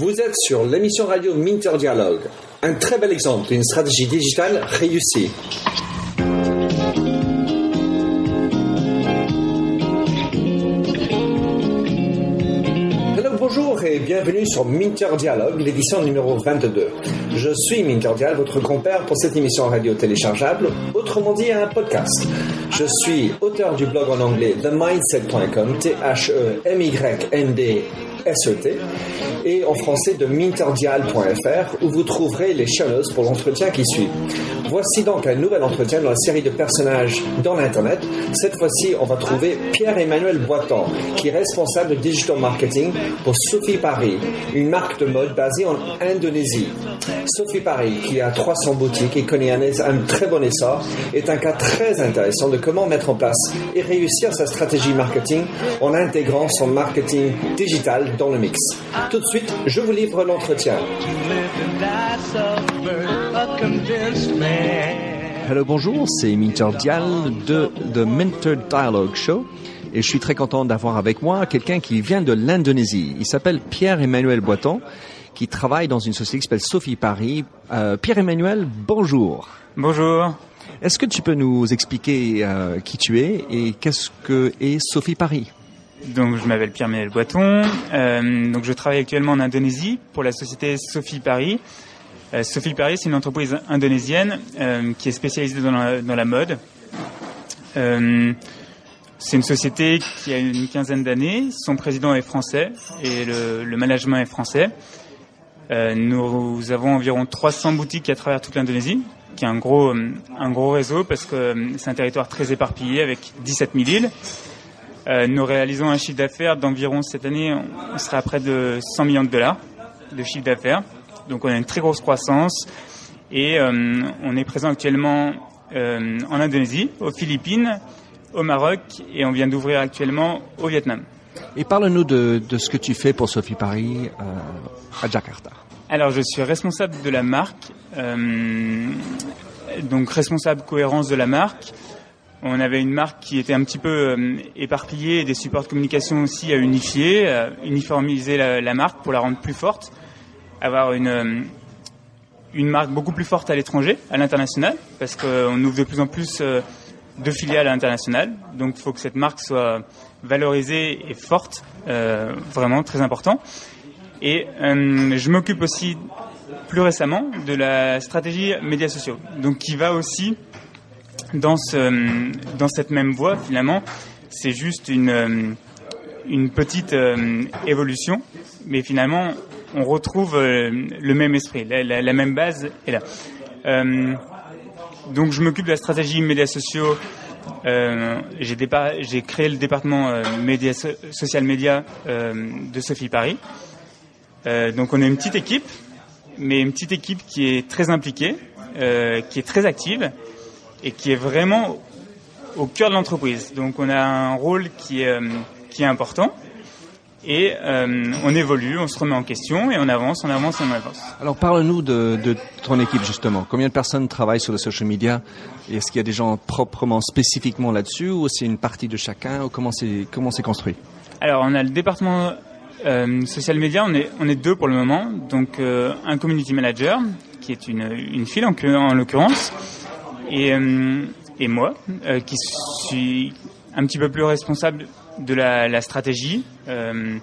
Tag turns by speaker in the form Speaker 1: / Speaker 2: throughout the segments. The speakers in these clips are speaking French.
Speaker 1: Vous êtes sur l'émission radio Minter Dialogue, un très bel exemple d'une stratégie digitale réussie. Hello, bonjour et bienvenue sur Minter Dialogue, l'édition numéro 22. Je suis Minter Dial, votre compère pour cette émission radio téléchargeable, autrement dit un podcast. Je suis auteur du blog en anglais themindset.com, T-H-E-M-Y-N-D SET et en français de minterdial.fr où vous trouverez les show pour l'entretien qui suit. Voici donc un nouvel entretien dans la série de personnages dans l'Internet. Cette fois-ci, on va trouver Pierre-Emmanuel Boitan, qui est responsable de digital marketing pour Sophie Paris, une marque de mode basée en Indonésie. Sophie Paris, qui a 300 boutiques et connaît un, un très bon essor, est un cas très intéressant de comment mettre en place et réussir sa stratégie marketing en intégrant son marketing digital dans le mix. Tout de suite, je vous livre l'entretien.
Speaker 2: Hello, bonjour, c'est Minter Dial de The Minter Dialogue Show. Et je suis très content d'avoir avec moi quelqu'un qui vient de l'Indonésie. Il s'appelle Pierre-Emmanuel Boiton, qui travaille dans une société qui s'appelle Sophie Paris. Euh, Pierre-Emmanuel, bonjour.
Speaker 3: Bonjour.
Speaker 2: Est-ce que tu peux nous expliquer euh, qui tu es et qu'est-ce que est Sophie Paris?
Speaker 3: Donc je m'appelle Pierre-Emmanuel Boiton. Euh, donc je travaille actuellement en Indonésie pour la société Sophie Paris. Euh, Sophie Paris, c'est une entreprise indonésienne euh, qui est spécialisée dans la, dans la mode. Euh, c'est une société qui a une quinzaine d'années. Son président est français et le, le management est français. Euh, nous avons environ 300 boutiques à travers toute l'Indonésie, qui est un gros, un gros réseau parce que c'est un territoire très éparpillé avec 17 000 îles. Euh, nous réalisons un chiffre d'affaires d'environ cette année, on sera à près de 100 millions de dollars de chiffre d'affaires. Donc on a une très grosse croissance et euh, on est présent actuellement euh, en Indonésie, aux Philippines, au Maroc et on vient d'ouvrir actuellement au Vietnam.
Speaker 2: Et parle-nous de, de, ce que tu fais pour Sophie Paris euh, à Jakarta.
Speaker 3: Alors je suis responsable de la marque, donc responsable cohérence de la marque. On avait une marque qui était un petit peu euh, éparpillée des supports de communication aussi à unifier, à uniformiser la, marque pour la rendre plus forte, avoir une, euh, une marque beaucoup plus forte à l'étranger, à l'international, parce qu'on ouvre de plus en plus euh, de filiales à l'international. Donc il faut que cette marque soit valorisée et forte, euh, vraiment très important. Et euh, je m'occupe aussi plus récemment de la stratégie médias sociaux, donc qui va aussi dans, ce, dans cette même voie, finalement, c'est juste une, une petite euh, évolution, mais finalement, on retrouve euh, le même esprit, la, même base est là. Euh, donc, je m'occupe de la stratégie médias sociaux. J'ai créé le département médias, social média de Sophie Paris. donc, on a une petite équipe, mais une petite équipe qui est très impliquée, qui est très active et qui est vraiment au cœur de l'entreprise. Donc on a un rôle qui est, euh, qui est important et euh, on évolue, on se remet en question et on avance, on avance, on avance.
Speaker 2: Alors parle-nous de, de, ton équipe justement. Combien de personnes travaillent sur le social media? Est-ce qu'il y a des gens proprement spécifiquement là-dessus ou c'est une partie de chacun? Ou comment c'est comment c'est construit?
Speaker 3: Alors on a le département euh, social media, on est on est deux pour le moment. Donc euh, un community manager qui est une une fille en, en l'occurrence et, euh, et moi, euh, qui suis un petit peu plus responsable de la, stratégie. Euh,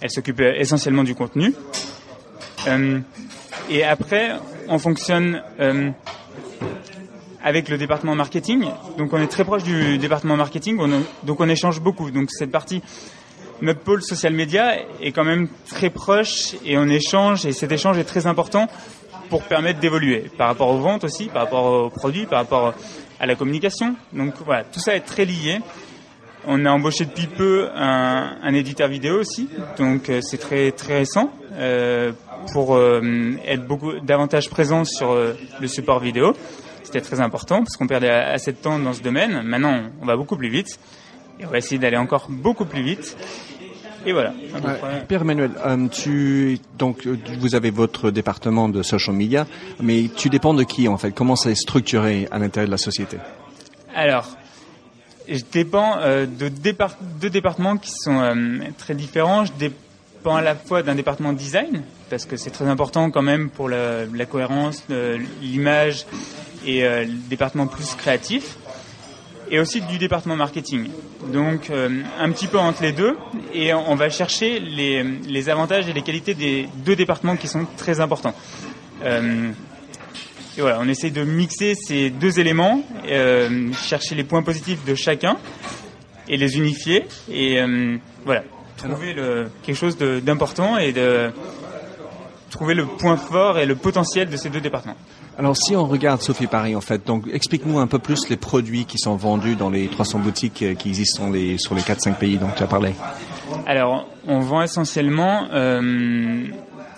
Speaker 3: elle s'occupe essentiellement du contenu. et après, on fonctionne avec le département marketing. Donc on est très proche du département marketing, on, donc on échange beaucoup. Donc cette partie, notre pôle social media est quand même très proche et on échange et cet échange est très important pour permettre d'évoluer par rapport aux ventes aussi, par rapport aux produits, par rapport à la communication. Donc voilà, tout ça est très lié. On a embauché depuis peu un, éditeur vidéo aussi, donc euh, c'est très très récent euh, pour euh, être beaucoup davantage présent sur le support vidéo. C'était très important parce qu'on perdait assez de temps dans ce domaine. Maintenant, on va beaucoup plus vite et on va essayer d'aller encore beaucoup plus vite. Et voilà.
Speaker 2: Pierre Emmanuel, euh, tu donc vous avez votre département de social media, mais tu dépends de qui en fait? Comment c'est structuré à l'intérieur de la société?
Speaker 3: Alors, je dépends euh, de départ deux départements qui sont euh, très différents. Je dépends dépend à la fois d'un département design, parce que c'est très important quand même pour la, la cohérence, l'image et le département plus créatif et aussi du département marketing. Donc euh, un petit peu entre les deux et on va chercher les, les, avantages et les qualités des deux départements qui sont très importants. Euh, et voilà, on essaie de mixer ces deux éléments, euh, chercher les points positifs de chacun et les unifier et euh, voilà, trouver le, quelque chose d'important et de trouver le point fort et le potentiel de ces deux départements.
Speaker 2: Alors si on regarde Sophie Paris en fait, donc explique-nous un peu plus les produits qui sont vendus dans les 300 boutiques euh, qui existent sur les 4-5 pays dont tu as parlé.
Speaker 3: Alors on vend essentiellement, euh,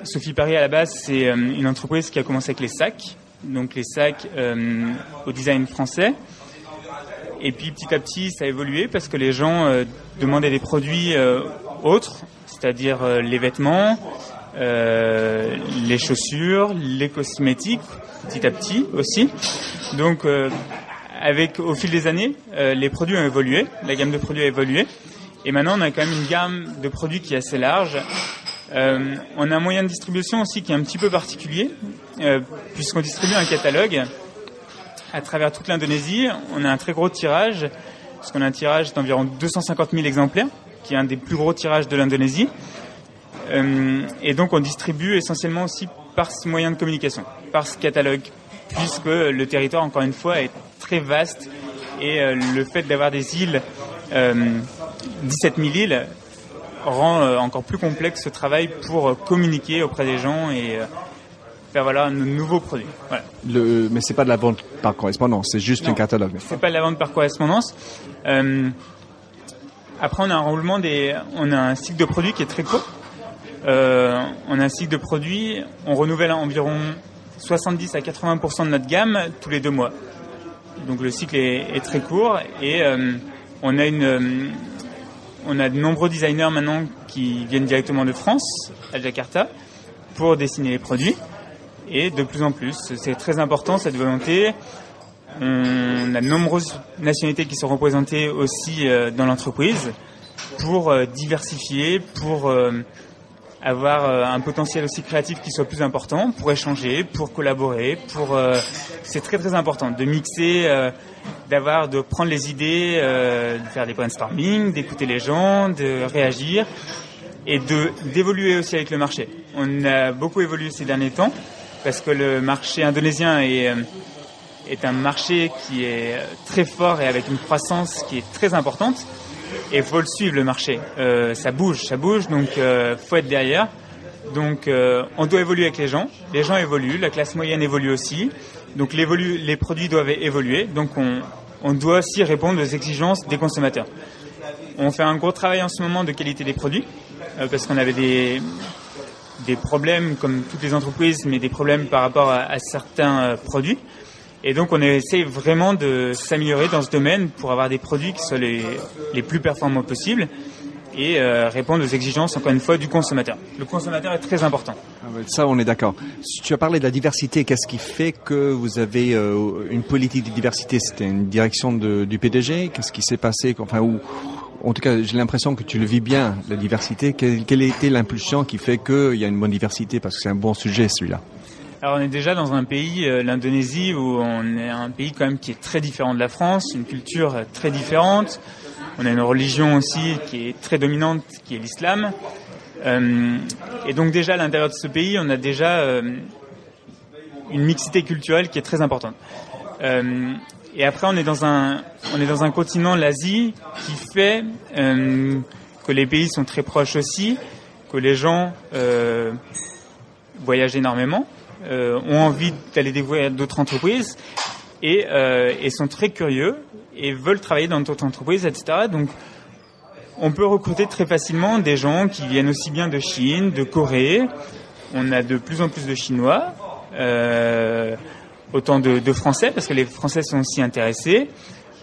Speaker 3: Sophie Paris à la base c'est euh, une entreprise qui a commencé avec les sacs, donc les sacs euh, au design français. Et puis petit à petit ça a évolué parce que les gens euh, demandaient des produits autres, c'est-à-dire les vêtements, les chaussures, les cosmétiques petit à petit aussi. Donc, euh, avec au fil des années, euh, les produits ont évolué, la gamme de produits a évolué, et maintenant on a quand même une gamme de produits qui est assez large. Euh, on a un moyen de distribution aussi qui est un petit peu particulier, puisqu'on distribue un catalogue à travers toute l'Indonésie. On a un très gros tirage, parce qu'on a un tirage d'environ 250 000 exemplaires, qui est un des plus gros tirages de l'Indonésie. et donc on distribue essentiellement aussi par ce moyen de communication, par ce catalogue, puisque le territoire, encore une fois, est très vaste et euh, le fait d'avoir des îles, 17 euh, 000 îles, rend euh, encore plus complexe ce travail pour communiquer auprès des gens et faire valoir nos nouveaux produits. Voilà.
Speaker 2: Le, mais c'est pas de la vente par correspondance, c'est juste un catalogue.
Speaker 3: C'est pas de la vente par correspondance. après, on a un roulement des, on a un cycle de produits qui est très court. Euh, on a un cycle de produits, on renouvelle environ 70 à 80% de notre gamme tous les deux mois. Donc le cycle est, très court et euh, on a euh, on a de nombreux designers maintenant qui viennent directement de France à Jakarta pour dessiner les produits et de plus en plus c'est très important cette volonté. On a de nombreuses nationalités qui sont représentées aussi dans l'entreprise pour diversifier, pour avoir euh, un potentiel aussi créatif qui soit plus important pour échanger, pour collaborer, pour euh, c'est très très important de mixer, euh, d'avoir de prendre les idées, de faire des brainstorming, d'écouter les gens, de réagir et de d'évoluer aussi avec le marché. On a beaucoup évolué ces derniers temps parce que le marché indonésien est est un marché qui est très fort et avec une croissance qui est très importante et faut le suivre le marché. Euh, ça bouge, ça bouge, donc euh, faut être derrière. Donc euh, on doit évoluer avec les gens. Les gens évoluent, la classe moyenne évolue aussi. Donc les produits doivent évoluer. Donc on, doit aussi répondre aux exigences des consommateurs. On fait un gros travail en ce moment de qualité des produits euh, parce qu'on avait des des problèmes comme toutes les entreprises, mais des problèmes par rapport à, certains produits. Et donc on essaie vraiment de s'améliorer dans ce domaine pour avoir des produits qui soient les, plus performants possibles et euh, répondre aux exigences, encore une fois, du consommateur. Le consommateur est très important.
Speaker 2: Ah ça, on est d'accord. Tu as parlé de la diversité. Qu'est-ce qui fait que vous avez euh, une politique de diversité? C'était une direction du PDG Qu'est-ce qui s'est passé? Enfin, en tout cas, j'ai l'impression que tu le vis bien, la diversité. Quelle, quelle été l'impulsion qui fait qu'il y a une bonne diversité? Parce que c'est un bon sujet, celui-là.
Speaker 3: Alors on est déjà dans un pays, euh, l'Indonésie, où on est un pays quand même qui est très différent de la France, une culture euh, très différente. On a une religion aussi qui est très dominante, qui est l'islam. Euh, et donc déjà à l'intérieur de ce pays, on a déjà une mixité culturelle qui est très importante. et après, on est dans un, on est dans un continent, l'Asie, qui fait que les pays sont très proches aussi, que les gens voyagent énormément. Euh, ont envie d'aller découvrir d'autres entreprises et, euh, et, sont très curieux et veulent travailler dans d'autres entreprises, etc. Donc, on peut recruter très facilement des gens qui viennent aussi bien de Chine, de Corée. On a de plus en plus de Chinois, euh, autant de, Français parce que les Français sont aussi intéressés.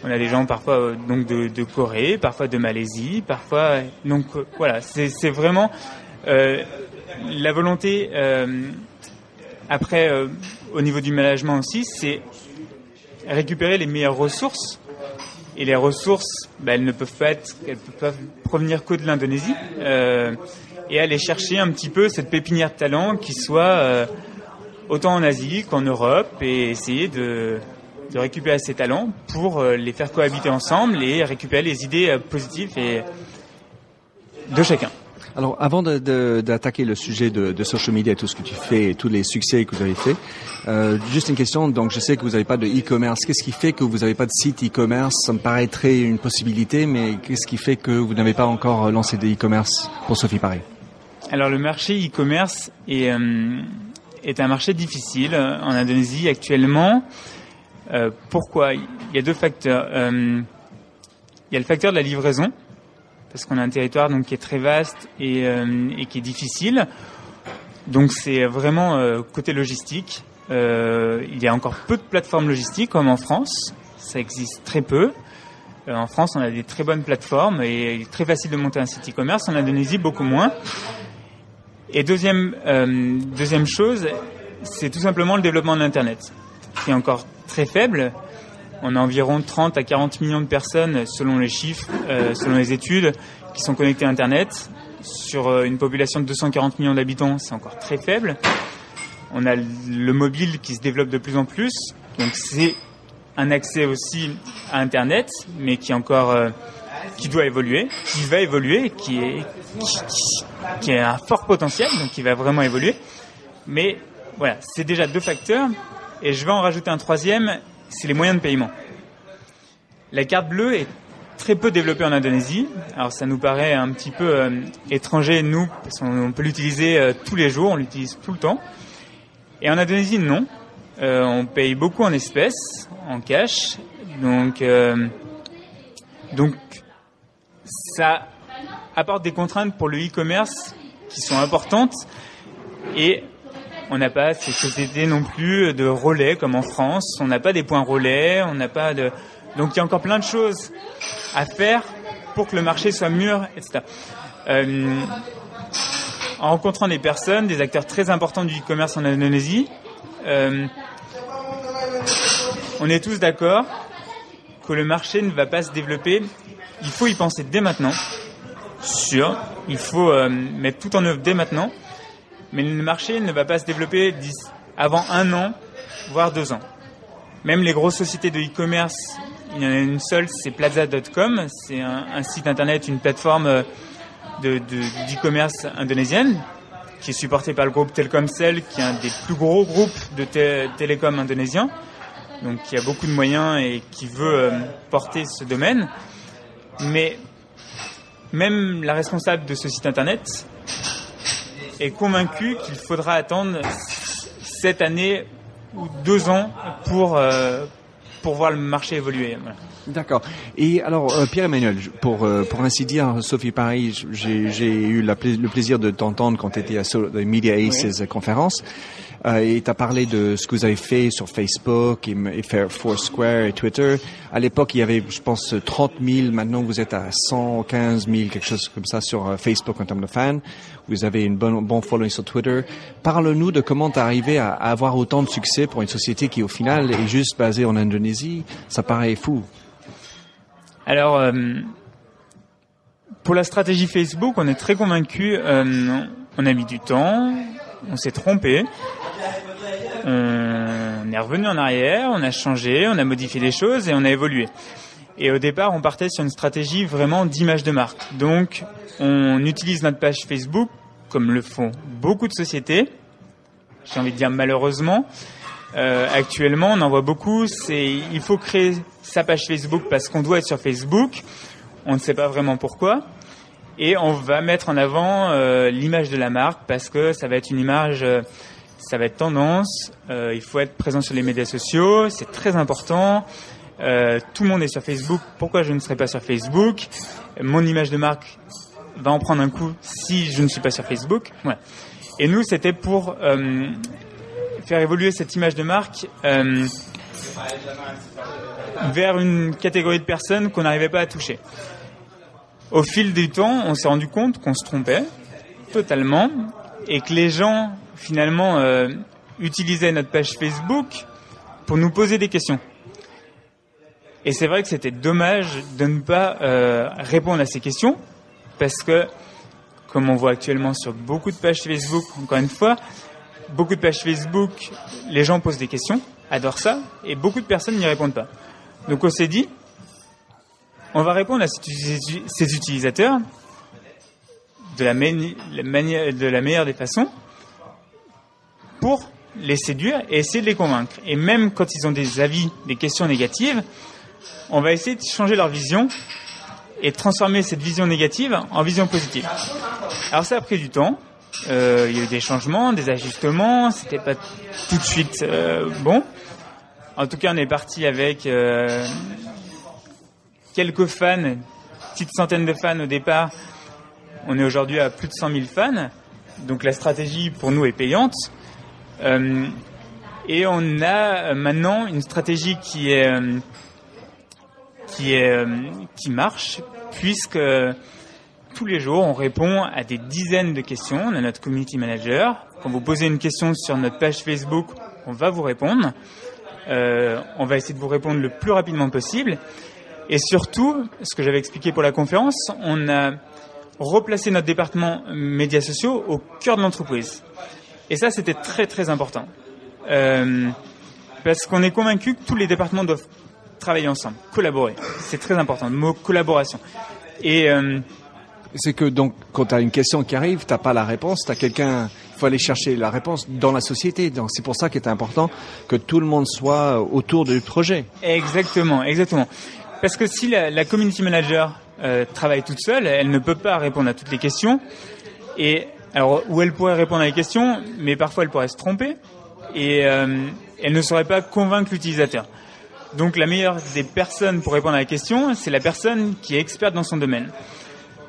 Speaker 3: On a des gens parfois donc de, Corée, parfois de Malaisie, parfois donc voilà, c'est vraiment la volonté après, euh, au niveau du management aussi, c'est récupérer les meilleures ressources. Et les ressources, ben, elles ne peuvent pas être, elles peuvent provenir que de l'Indonésie. Euh, et aller chercher un petit peu cette pépinière de talent qui soit autant en Asie qu'en Europe et essayer de, de récupérer ces talents pour les faire cohabiter ensemble et récupérer les idées positives et de chacun.
Speaker 2: Alors, avant d'attaquer le sujet de, de, social media, tout ce que tu fais et tous les succès que vous avez fait, euh, juste une question. Donc, je sais que vous n'avez pas de e-commerce. Qu'est-ce qui fait que vous n'avez pas de site e-commerce? Ça me paraîtrait une possibilité, mais qu'est-ce qui fait que vous n'avez pas encore lancé de e-commerce pour Sophie Paris
Speaker 3: Alors, le marché e-commerce est, euh, est un marché difficile en Indonésie actuellement. Euh, pourquoi? Il y a deux facteurs. Euh, il y a le facteur de la livraison parce qu'on a un territoire donc qui est très vaste et, euh, qui est difficile. Donc c'est vraiment euh, côté logistique. Euh, il y a encore peu de plateformes logistiques comme en France. Ça existe très peu. en France, on a des très bonnes plateformes et il est très facile de monter un site e-commerce. En Indonésie, beaucoup moins. Et deuxième, deuxième chose, c'est tout simplement le développement de l'Internet, qui est encore très faible. On a environ 30 à 40 millions de personnes, selon les chiffres, euh, selon les études, qui sont connectées à Internet. Sur euh, une population de 240 millions d'habitants, c'est encore très faible. On a le mobile qui se développe de plus en plus. Donc c'est un accès aussi à Internet, mais qui encore euh, qui doit évoluer, qui va évoluer, qui est qui, qui, a un fort potentiel, donc qui va vraiment évoluer. Mais voilà, c'est déjà deux facteurs, et je vais en rajouter un troisième, c'est les moyens de paiement. La carte bleue est très peu développée en Indonésie. Alors ça nous paraît un petit peu euh, étranger, nous, parce qu'on peut l'utiliser euh, tous les jours, on l'utilise tout le temps. Et en Indonésie, non. Euh, on paye beaucoup en espèces, en cash. Donc, donc ça apporte des contraintes pour le e-commerce qui sont importantes. Et on n'a pas ces sociétés non plus de relais comme en France. On n'a pas des points relais. On n'a pas de. Donc il y a encore plein de choses à faire pour que le marché soit mûr, etc. Euh, en rencontrant des personnes, des acteurs très importants du e-commerce en Indonésie, euh, on est tous d'accord que le marché ne va pas se développer. Il faut y penser dès maintenant, sûr. Il faut euh, mettre tout en œuvre dès maintenant mais le marché ne va pas se développer avant un an, voire deux ans. Même les grosses sociétés de e-commerce, il y en a une seule, c'est Plaza.com, c'est un, site internet, une plateforme euh, de, d'e-commerce indonésienne qui est supportée par le groupe Telkomsel, qui est un des plus gros groupes de télécom indonésiens, donc qui a beaucoup de moyens et qui veut euh, porter ce domaine. Mais même la responsable de ce site internet est convaincu qu'il faudra attendre cette année ou deux ans pour, euh, pour voir le marché évoluer.
Speaker 2: D'accord. Et alors, euh, Pierre-Emmanuel, pour, euh, pour ainsi dire, Sophie Paris, j'ai eu le plaisir de t'entendre quand tu étais à la Media Aces conférence. Euh, et tu as parlé de ce que vous avez fait sur Facebook et, et faire Foursquare et Twitter. À l'époque, il y avait, je pense, 30 000. Maintenant, vous êtes à 115 000, quelque chose comme ça sur euh, Facebook en termes de fans. Vous avez une bonne bon following sur Twitter. Parle-nous de comment tu arrivé à, avoir autant de succès pour une société qui, au final, est juste basée en Indonésie. Ça paraît fou.
Speaker 3: Alors, euh, pour la stratégie Facebook, on est très convaincu. Euh, on a mis du temps, on s'est trompé. On est revenu en arrière, on a changé, on a modifié les choses et on a évolué. Et au départ, on partait sur une stratégie vraiment d'image de marque. Donc, on utilise notre page Facebook, comme le font beaucoup de sociétés. J'ai envie de dire malheureusement. Euh, actuellement, on en voit beaucoup. C'est il faut créer sa page Facebook parce qu'on doit être sur Facebook. On ne sait pas vraiment pourquoi et on va mettre en avant euh, l'image de la marque parce que ça va être une image, euh, ça va être tendance. Euh, il faut être présent sur les médias sociaux, c'est très important. Tout le monde est sur Facebook. Pourquoi je ne serai pas sur Facebook? Mon image de marque va en prendre un coup si je ne suis pas sur Facebook. Et nous, c'était pour faire évoluer cette image de marque vers une catégorie de personnes qu'on n'arrivait pas à toucher. Au fil du temps, on s'est rendu compte qu'on se trompait totalement et que les gens finalement euh, utilisaient notre page Facebook pour nous poser des questions. Et c'est vrai que c'était dommage de ne pas euh, répondre à ces questions parce que comme on voit actuellement sur beaucoup de pages Facebook, encore une fois, beaucoup de pages Facebook, les gens posent des questions, adorent ça, et beaucoup de personnes n'y répondent pas. Donc on s'est dit, on va répondre à ces utilisateurs de la, de la meilleure des façons pour les séduire et essayer de les convaincre. Et même quand ils ont des avis, des questions négatives, on va essayer de changer leur vision et de transformer cette vision négative en vision positive. Alors ça a pris du temps. Euh, il y a eu des changements, des ajustements. C'était pas tout de suite euh, bon. En tout cas, on est parti avec euh, quelques fans, petite centaine de fans au départ. On est aujourd'hui à plus de 100 000 fans. Donc la stratégie pour nous est payante. Et on a maintenant une stratégie qui est qui est euh, qui marche puisque tous les jours on répond à des dizaines de questions. On a notre community manager. Quand vous posez une question sur notre page Facebook, on va vous répondre. on va essayer de vous répondre le plus rapidement possible. Et surtout, ce que j'avais expliqué pour la conférence, on a replacé notre département médias sociaux au cœur de l'entreprise. Et ça, c'était très très important. Euh, parce qu'on est convaincu que tous les départements doivent travailler ensemble, collaborer. C'est très important, le mot collaboration.
Speaker 2: Et euh, c'est que donc quand tu as une question qui arrive, t'as pas la réponse, tu as quelqu'un, il faut aller chercher la réponse dans la société. Donc c'est pour ça qu'il est important que tout le monde soit autour du projet.
Speaker 3: Exactement, exactement. Parce que si la, la community manager euh, travaille toute seule, elle ne peut pas répondre à toutes les questions. Et alors, où elle pourrait répondre à la question, mais parfois elle pourrait se tromper et euh, elle ne saurait pas convaincre l'utilisateur. Donc, la meilleure des personnes pour répondre à la question, c'est la personne qui est experte dans son domaine.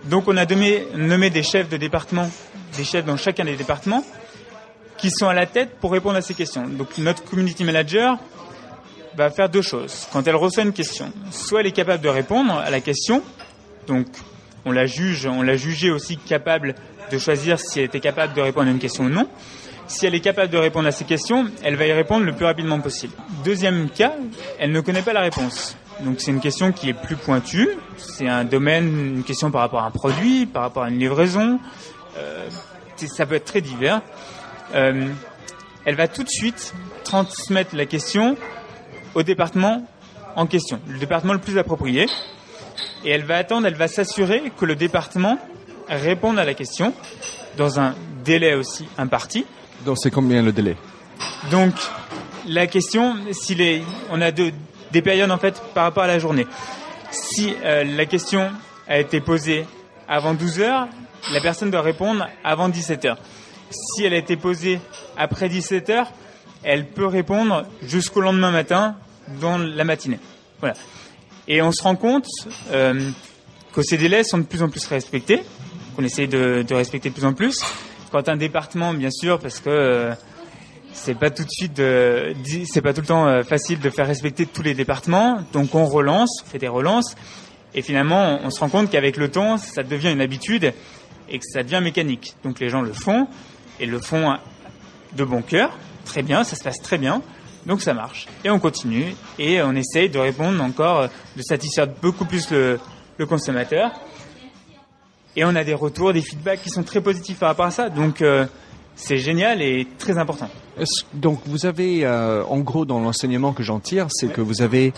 Speaker 3: Donc, on a nommé, des chefs de département, des chefs dans chacun des départements, qui sont à la tête pour répondre à ces questions. Donc, notre community manager va faire deux choses. Quand elle reçoit une question, soit elle est capable de répondre à la question, donc on la juge, on l'a jugée aussi capable de choisir si elle était capable de répondre à une question ou non. Si elle est capable de répondre à ces questions, elle va y répondre le plus rapidement possible. Deuxième cas, elle ne connaît pas la réponse. Donc c'est une question qui est plus pointue. C'est un domaine, une question par rapport à un produit, par rapport à une livraison. Euh, ça peut être très divers. Euh, elle va tout de suite transmettre la question au département en question, le département le plus approprié. Et elle va attendre, elle va s'assurer que le département répondre à la question dans un délai aussi imparti.
Speaker 2: Donc c'est combien le délai
Speaker 3: Donc la question, est, on a deux, des périodes en fait par rapport à la journée. Si euh, la question a été posée avant 12 heures, la personne doit répondre avant 17 heures. Si elle a été posée après 17 heures, elle peut répondre jusqu'au lendemain matin dans la matinée. Voilà. Et on se rend compte euh, que ces délais sont de plus en plus respectés qu'on essaye de, respecter de plus en plus. Quand un département, bien sûr, parce que euh, c'est pas tout de suite, c'est pas tout le temps euh, facile de faire respecter tous les départements. Donc on relance, on fait des relances, et finalement on, se rend compte qu'avec le temps, ça devient une habitude et que ça devient mécanique. Donc les gens le font et le font de bon cœur, très bien, ça se passe très bien. Donc ça marche. Et on continue et on essaye de répondre encore, de satisfaire beaucoup plus le consommateur et on a des retours, des feedbacks qui sont très positifs par rapport à ça. Donc euh, c'est génial et très important.
Speaker 2: Donc vous avez, euh, en gros, dans l'enseignement que j'en tire, c'est que vous avez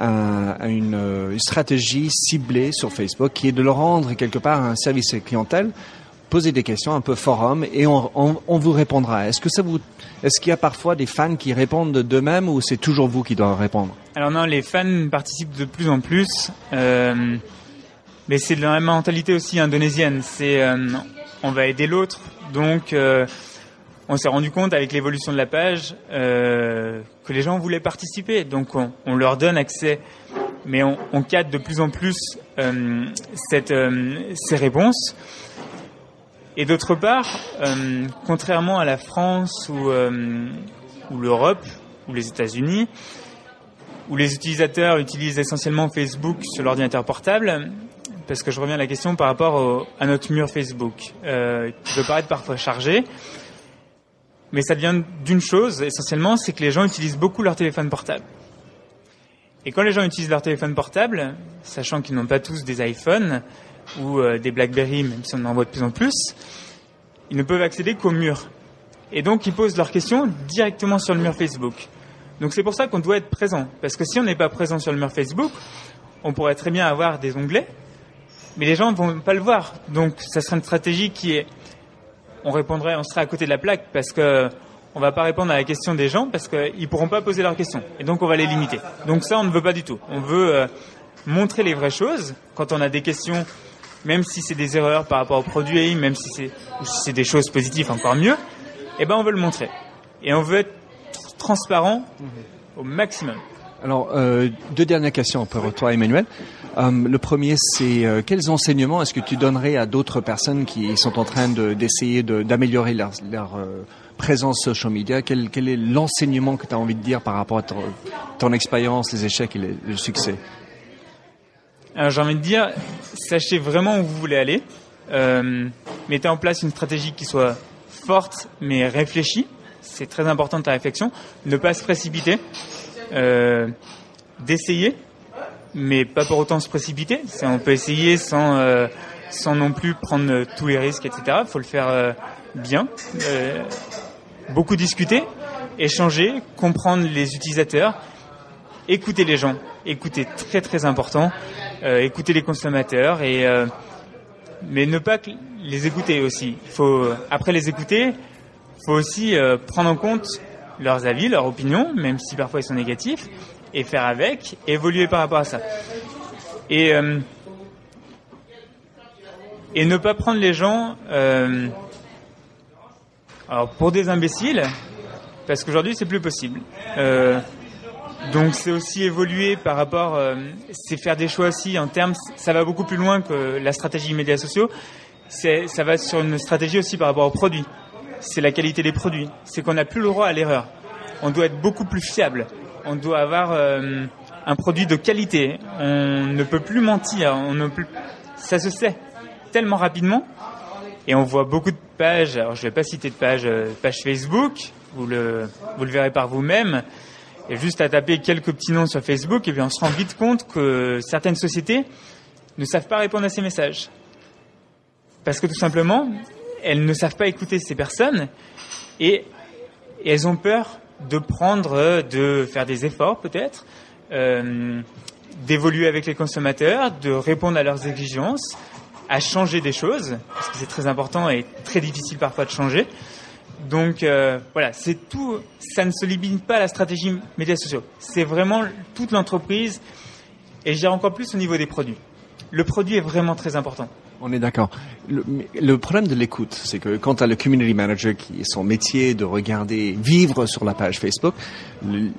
Speaker 2: euh, une, stratégie ciblée sur Facebook qui est de le rendre quelque part un service clientèle, poser des questions un peu forum et on, on, vous répondra. Est-ce que ça vous, est-ce qu'il y a parfois des fans qui répondent d'eux-mêmes ou c'est toujours vous qui doivent répondre?
Speaker 3: Alors non, les fans participent de plus en plus. Euh, mais c'est la mentalité aussi indonésienne. C'est euh, on va aider l'autre. Donc euh, on s'est rendu compte avec l'évolution de la page euh, que les gens voulaient participer. Donc on, on leur donne accès, mais on, on cadre de plus en plus cette, ces réponses. Et d'autre part, contrairement à la France ou, ou l'Europe ou les États-Unis, où les utilisateurs utilisent essentiellement Facebook sur l'ordinateur portable, parce que je reviens à la question par rapport à notre mur Facebook, euh, qui peut paraître parfois chargé, mais ça vient d'une chose essentiellement, c'est que les gens utilisent beaucoup leur téléphone portable. Et quand les gens utilisent leur téléphone portable, sachant qu'ils n'ont pas tous des iPhones, ou des BlackBerry, même si on en voit de plus en plus, ils ne peuvent accéder qu'au mur. Et donc, ils posent leurs questions directement sur le mur Facebook. Donc, c'est pour ça qu'on doit être présent. Parce que si on n'est pas présent sur le mur Facebook, on pourrait très bien avoir des onglets, mais les gens ne vont pas le voir. Donc, ça serait une stratégie qui est, on répondrait, on serait à côté de la plaque parce que on va pas répondre à la question des gens parce qu'ils pourront pas poser leurs questions. Et donc, on va les limiter. Donc, ça, on ne veut pas du tout. On veut euh, montrer les vraies choses. Quand on a des questions, même si c'est des erreurs par rapport au produit, même si c'est, si c'est des choses positives, encore mieux, eh ben, on veut le montrer. Et on veut être transparent au maximum.
Speaker 2: Alors, euh, deux dernières questions pour toi, Emmanuel. Euh, le premier, c'est euh, quels enseignements est-ce que tu donnerais à d'autres personnes qui sont en train d'essayer d'améliorer leur, présence social media? Quel, quel est l'enseignement que tu as envie de dire par rapport à ton, expérience, les échecs et le succès?
Speaker 3: J'ai envie de dire, sachez vraiment où vous voulez aller. mettez en place une stratégie qui soit forte mais réfléchie. C'est très important ta réflexion. Ne pas se précipiter. Euh, d'essayer, mais pas pour autant se précipiter. On peut essayer sans, euh, sans non plus prendre tous les risques, etc. Il faut le faire euh, bien. beaucoup discuter, échanger, comprendre les utilisateurs, écouter les gens. Écouter, très très important. écouter les consommateurs et mais ne pas les écouter aussi. Il faut après les écouter, faut aussi prendre en compte leurs avis, leurs opinions, même si parfois ils sont négatifs, et faire avec, évoluer par rapport à ça. Et, euh, et ne pas prendre les gens euh, alors pour des imbéciles, parce qu'aujourd'hui c'est plus possible. Euh, donc c'est aussi évoluer par rapport, c'est faire des choix aussi en termes, ça va beaucoup plus loin que la stratégie médias sociaux. Ça va sur une stratégie aussi par rapport aux produits c'est la qualité des produits. C'est qu'on n'a plus le droit à l'erreur. On doit être beaucoup plus fiable. On doit avoir euh, un produit de qualité. On ne peut plus mentir. On ne peut... Ça se sait tellement rapidement. Et on voit beaucoup de pages. Alors je ne vais pas citer de pages, euh, page Facebook. Vous le, verrez par vous-même. Et juste à taper quelques petits noms sur Facebook, et bien on se rend vite compte que certaines sociétés ne savent pas répondre à ces messages. Parce que tout simplement, elles ne savent pas écouter ces personnes et, elles ont peur de prendre, de faire des efforts peut-être, euh, d'évoluer avec les consommateurs, de répondre à leurs exigences, à changer des choses, parce que c'est très important et très difficile parfois de changer. Donc euh, voilà, c'est tout. Ça ne se limite pas à la stratégie médias sociaux. C'est vraiment toute l'entreprise, et dirais encore plus au niveau des produits. Le produit est vraiment très important.
Speaker 2: On est d'accord. Le, problème de l'écoute, c'est que quand tu as le community manager qui est son métier de regarder, vivre sur la page Facebook,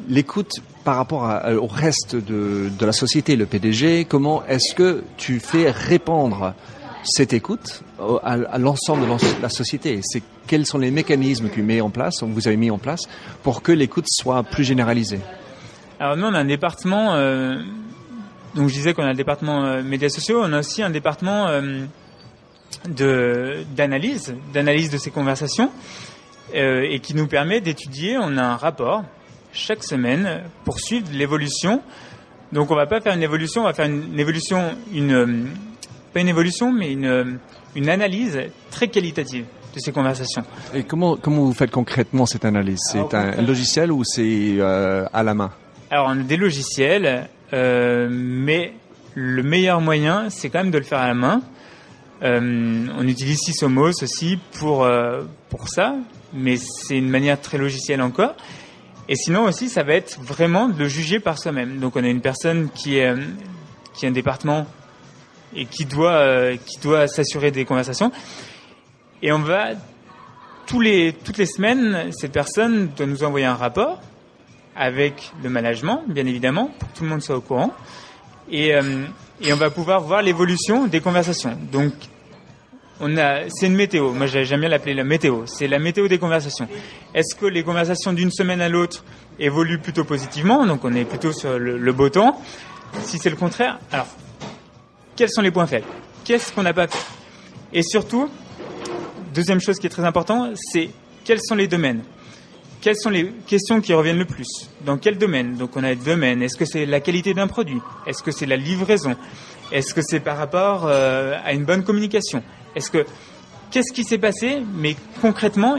Speaker 2: l'écoute par rapport au reste de, la société, le PDG, comment est-ce que tu fais répondre cette écoute à, l'ensemble de la société? C'est quels sont les mécanismes que met en place, vous avez mis en place, pour que l'écoute soit plus généralisée?
Speaker 3: Alors nous, on a un département. Euh, donc je disais qu'on a le département euh, médias sociaux, on a aussi un département euh, de d'analyse, d'analyse de ces conversations, euh, et qui nous permet d'étudier. On a un rapport chaque semaine pour suivre l'évolution. Donc on va pas faire une évolution, on va faire une évolution, une pas une évolution, mais une une analyse très qualitative de ces conversations.
Speaker 2: Et comment comment vous faites concrètement cette analyse? C'est un logiciel ou c'est à la main?
Speaker 3: Alors on a des logiciels. Euh, mais le meilleur moyen, c'est quand même de le faire à la main. Euh, on utilise Sysomos aussi pour euh, pour ça, mais c'est une manière très logicielle encore. Et sinon aussi, ça va être vraiment de le juger par soi-même. Donc on a une personne qui est qui a un département et qui doit qui doit s'assurer des conversations. Et on va tous les toutes les semaines, cette personne doit nous envoyer un rapport avec le management, bien évidemment, pour que tout le monde soit au courant. Et, euh, on va pouvoir voir l'évolution des conversations. Donc, c'est une météo. Moi, j'aime bien l'appeler la météo. C'est la météo des conversations. Est-ce que les conversations d'une semaine à l'autre évoluent plutôt positivement? Donc, on est plutôt sur le, le beau temps. Si c'est le contraire, alors, quels sont les points faibles? Qu'est-ce qu'on n'a pas fait? Et surtout, deuxième chose qui est très importante, c'est quels sont les domaines? Quelles sont les questions qui reviennent le plus Dans quel domaine Donc on a des domaines. Est-ce que c'est la qualité d'un produit Est-ce que c'est la livraison Est-ce que c'est par rapport euh, à une bonne communication Est-ce que qu'est-ce qui s'est passé Mais concrètement,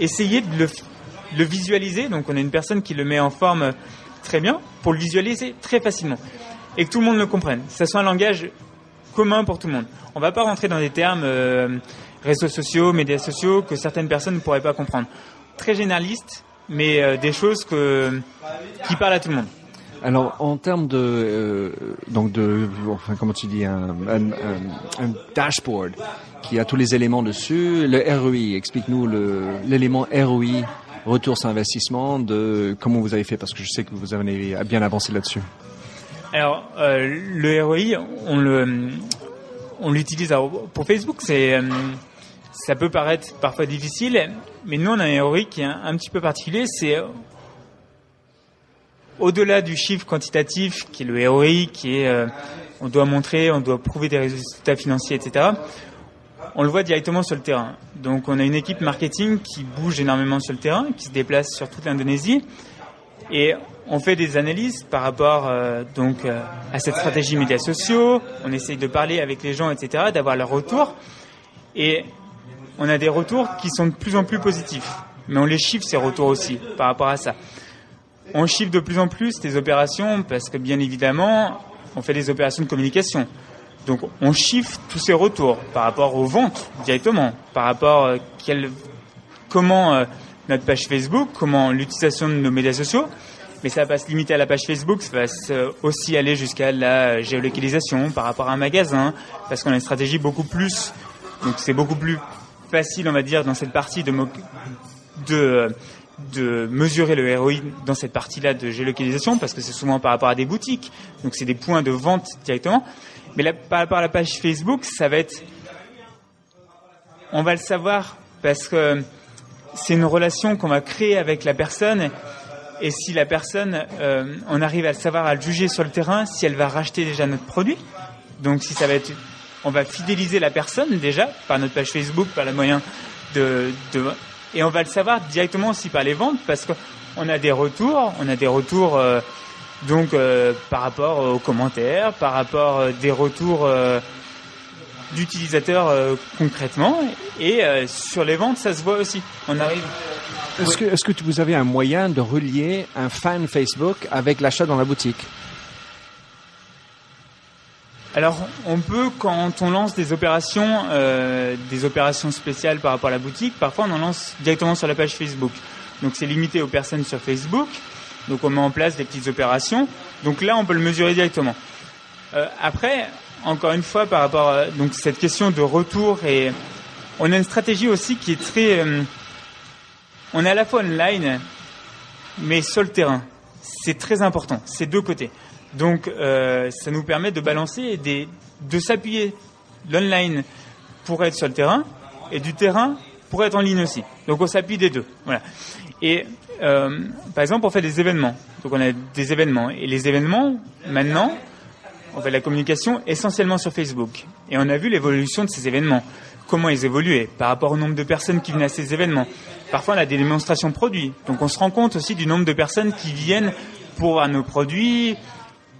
Speaker 3: essayer de le, le, visualiser. Donc, on a une personne qui le met en forme très bien pour le visualiser très facilement et que tout le monde le comprenne. Ce soit un langage commun pour tout le monde. On ne va pas rentrer dans des termes euh, réseaux sociaux, médias sociaux que certaines personnes ne pourraient pas comprendre. Très généraliste, mais euh, des choses que, qui parlent à tout le monde.
Speaker 2: Alors, en termes de, euh, donc de, enfin, comment tu dis, un, un, un, dashboard qui a tous les éléments dessus, le ROI, explique-nous l'élément ROI, retour sur investissement, de comment vous avez fait, parce que je sais que vous avez bien avancé là-dessus.
Speaker 3: Alors, euh, le ROI, on le, on l'utilise pour Facebook. C'est, ça peut paraître parfois difficile, mais nous on a un ROI qui est un, petit peu particulier. C'est euh, au-delà du chiffre quantitatif, qui est le ROI, qui est, on doit montrer, on doit prouver des résultats financiers, etc. On le voit directement sur le terrain. Donc, on a une équipe marketing qui bouge énormément sur le terrain, qui se déplace sur toute l'Indonésie, et on fait des analyses par rapport euh, donc euh, à cette stratégie médias sociaux. On essaye de parler avec les gens, etc., d'avoir leur retour. Et on a des retours qui sont de plus en plus positifs. Mais on les chiffre ces retours aussi par rapport à ça. On chiffre de plus en plus des opérations parce que bien évidemment, on fait des opérations de communication. Donc on chiffre tous ces retours par rapport aux ventes directement, par rapport à euh, comment notre page Facebook, comment l'utilisation de nos médias sociaux mais ça va pas se limiter à la page Facebook, ça va aussi aller jusqu'à la géolocalisation par rapport à un magasin, parce qu'on a une stratégie beaucoup plus, donc c'est beaucoup plus facile, on va dire, dans cette partie de, de, de mesurer le ROI dans cette partie-là de géolocalisation, parce que c'est souvent par rapport à des boutiques, donc c'est des points de vente directement. Mais là, par rapport à la page Facebook, ça va être, on va le savoir parce que c'est une relation qu'on va créer avec la personne et si la personne, euh, on arrive à savoir, à le juger sur le terrain, si elle va racheter déjà notre produit. Donc si ça va être, on va fidéliser la personne déjà par notre page Facebook, par le moyen de, et on va le savoir directement aussi par les ventes parce qu'on a des retours, on a des retours euh, donc euh, par rapport aux commentaires, par rapport des retours d'utilisateurs concrètement et sur les ventes ça se voit aussi. On arrive
Speaker 2: est-ce que, est que vous avez un moyen de relier un fan Facebook avec l'achat dans la boutique?
Speaker 3: Alors, on peut, quand on lance des opérations, euh, des opérations spéciales par rapport à la boutique, parfois on en lance directement sur la page Facebook. Donc, c'est limité aux personnes sur Facebook. Donc, on met en place des petites opérations. Donc là, on peut le mesurer directement. Euh, après, encore une fois, par rapport à donc cette question de retour et on a une stratégie aussi qui est très euh, on est à la fois online, mais sur le terrain. C'est très important, c'est deux côtés. Donc, euh, ça nous permet de balancer et de s'appuyer l'online pour être sur le terrain et du terrain pour être en ligne aussi. Donc, on s'appuie des deux. Et euh, par exemple, on fait des événements. Donc, on a des événements. Et les événements, maintenant, on fait la communication essentiellement sur Facebook. Et on a vu l'évolution de ces événements comment ils évoluaient par rapport au nombre de personnes qui venaient à ces événements. Parfois, on a des démonstrations produits. Donc, on se rend compte aussi du nombre de personnes qui viennent pour nos produits.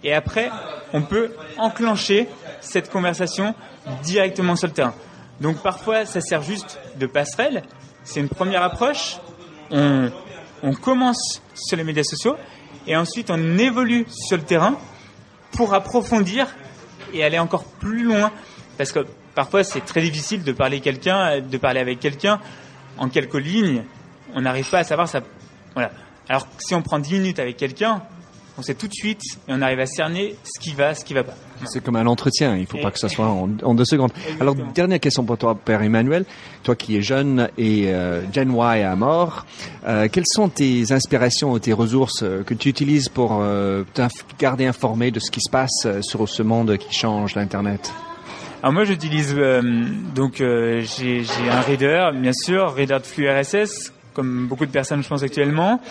Speaker 3: Et après, on peut enclencher cette conversation directement sur le terrain. Donc, parfois, ça sert juste de passerelle. C'est une première approche. On, commence sur les médias sociaux et ensuite on évolue sur le terrain pour approfondir et aller encore plus loin. Parce que parfois c'est très difficile de parler quelqu'un, de parler avec quelqu'un en quelques lignes. On n'arrive pas à savoir ça. Alors si on prend 10 minutes avec quelqu'un, on sait tout de suite et on arrive à cerner ce qui va, ce qui va pas.
Speaker 2: C'est comme un entretien, il ne faut pas que ça soit en, deux secondes. Alors, dernière question pour toi, Père Emmanuel. Toi qui es jeune et euh, Gen Y à mort, euh, quelles sont tes inspirations ou tes ressources euh, que tu utilises pour te garder informé de ce qui se passe sur ce monde qui change, l'Internet?
Speaker 3: Alors moi j'utilise euh, donc euh, j'ai un reader bien sûr, reader de flux RSS comme beaucoup de personnes je pense actuellement.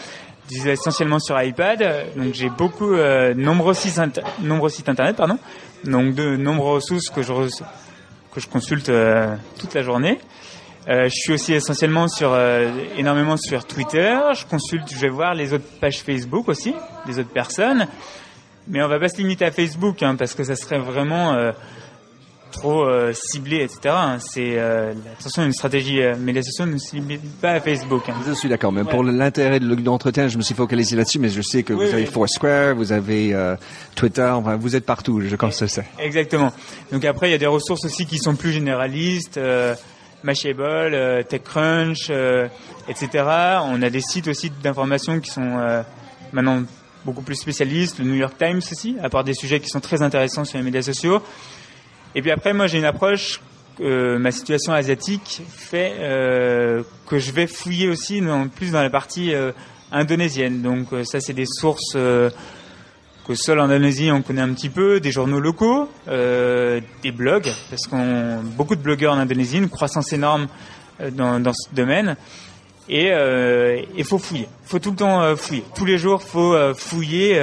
Speaker 3: Essentiellement sur iPad, donc j'ai beaucoup euh, nombreux sites nombreux sites internet pardon, donc de nombreuses ressources que je que je consulte toute la journée. je suis aussi essentiellement sur énormément sur Twitter. Je consulte, je vais voir les autres pages Facebook aussi, des autres personnes. Mais on va pas se limiter à Facebook, hein, parce que ça serait vraiment euh, trop euh, ciblé, etc. hein. C'est euh, attention, une stratégie euh, médias sociaux ne limite pas à Facebook. hein.
Speaker 2: Je suis d'accord, mais pour l'intérêt de l'entretien, je me suis focalisé là-dessus, mais je sais que
Speaker 3: Oui,
Speaker 2: vous avez
Speaker 3: oui.
Speaker 2: Foursquare, vous avez euh, Twitter, enfin, vous êtes partout, je pense que c'est.
Speaker 3: Exactement. Donc après, il y a des ressources aussi qui sont plus généralistes, euh, Mashable, euh, TechCrunch, euh, etc. On a des sites aussi d'information qui sont euh, maintenant beaucoup plus spécialistes, le New York Times aussi, à part des sujets qui sont très intéressants sur les médias sociaux. Et puis après, moi, j'ai une approche. euh, ma situation asiatique fait euh, que je vais fouiller aussi dans, plus dans la partie euh, indonésienne. Donc euh, ça, c'est des sources que seul en Indonésie on connaît un petit peu, des journaux locaux, des blogs, parce qu'on beaucoup de blogueurs en Indonésie, une croissance énorme dans, dans ce domaine. Et il faut fouiller, faut tout le temps fouiller. Tous les jours, faut euh, fouiller,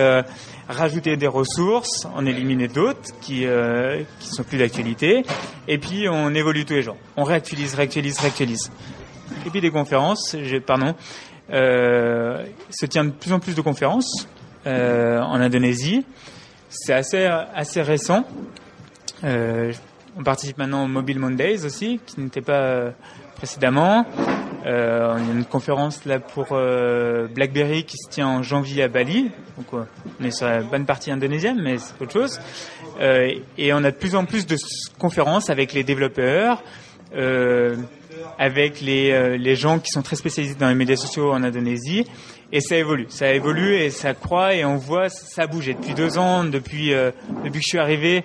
Speaker 3: rajouter des ressources, en éliminer d'autres qui euh, sont plus d'actualité. Et puis on évolue tous les jours. On réactualise, réactualise, réactualise. Et puis des conférences, pardon, euh, se tient de plus en plus de conférences euh, en Indonésie. C'est assez assez récent. Euh, on participe maintenant au Mobile Mondays aussi, qui n'était pas euh, précédemment. Euh, y a une conférence là pour euh, BlackBerry qui se tient en janvier à Bali. Donc euh, on est sur la bonne partie indonésienne, mais c'est autre chose. Euh, et on a de plus en plus de conférences avec les développeurs, euh, avec les, les gens qui sont très spécialisés dans les médias sociaux en Indonésie. Et ça évolue, ça évolue et ça croît et on voit ça bouge. Et depuis deux ans, depuis depuis que je suis arrivé,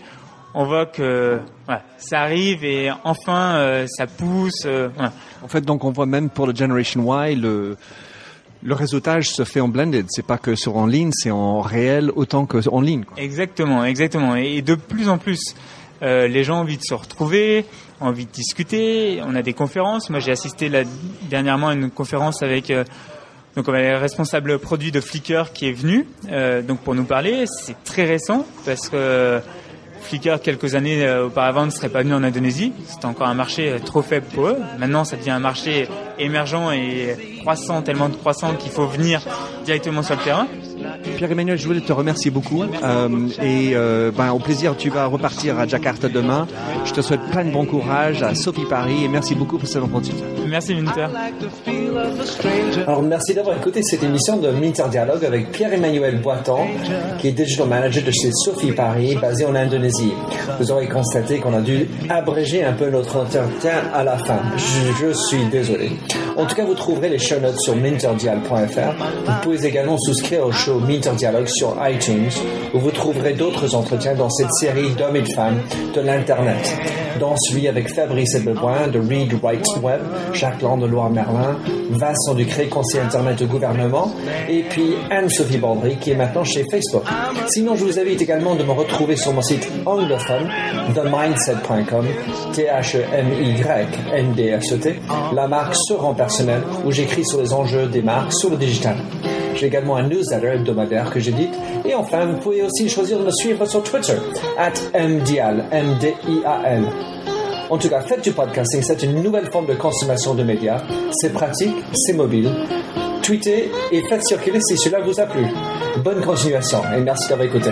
Speaker 3: on voit que voilà, ça arrive et enfin euh, ça pousse. euh, voilà.
Speaker 2: En fait, donc on voit même pour le Generation Y, le, le réseautage se fait en blended. C'est pas que sur en ligne, c'est en réel autant que en ligne. quoi.
Speaker 3: Exactement, exactement. Et de plus en plus, euh, les gens ont envie de se retrouver, ont envie de discuter. On a des conférences. Moi, j'ai assisté là, dernièrement à une conférence avec donc on a le responsable produit de Flickr qui est venu euh, donc pour nous parler. C'est très récent parce que Flickr quelques années euh, auparavant ne serait pas venu en Indonésie. C'était encore un marché euh, trop faible pour eux. Maintenant, ça devient un marché émergent et croissant, tellement de croissant qu'il faut venir directement sur le terrain.
Speaker 2: Pierre-Emmanuel, je voulais te remercier beaucoup. Euh, et euh, ben, au plaisir, tu vas repartir à Jakarta demain. Je te souhaite plein de bon courage à Sophie Paris et merci beaucoup pour cette rencontre.
Speaker 3: Merci Winter.
Speaker 1: Alors, merci d'avoir écouté cette émission de Minter Dialogue avec Pierre-Emmanuel Boitan, qui est Digital Manager de chez Sophie Paris, basé en Indonésie. Vous aurez constaté qu'on a dû abréger un peu notre entretien à la fin. Je, je suis désolé. En tout cas, vous trouverez les show notes sur minterdial.fr. Vous pouvez également souscrire au show Minter Dialogue sur iTunes, où vous trouverez d'autres entretiens dans cette série d'hommes et de femmes de l'Internet. Dans celui avec Fabrice Ebleboin de Read Write Web, Jacques Land de Loire-Merlin, Vincent Ducré, conseiller Internet au gouvernement, et puis Anne-Sophie Baldry qui est maintenant chez Facebook. Sinon, je vous invite également de me retrouver sur mon site anglophone, themindset.com, T-H-E-M-Y-N-D-S-E-T, la marque se rend personnelle, où j'écris sur les enjeux des marques sur le digital. J'ai également un newsletter hebdomadaire que j'édite. Et enfin, vous pouvez aussi choisir de me suivre sur Twitter, at MDIAL, M-D-I-A-L. En tout cas, faites du podcasting, c'est une nouvelle forme de consommation de médias. C'est pratique, c'est mobile. Tweetez et faites circuler si cela vous a plu. Bonne continuation et merci d'avoir écouté.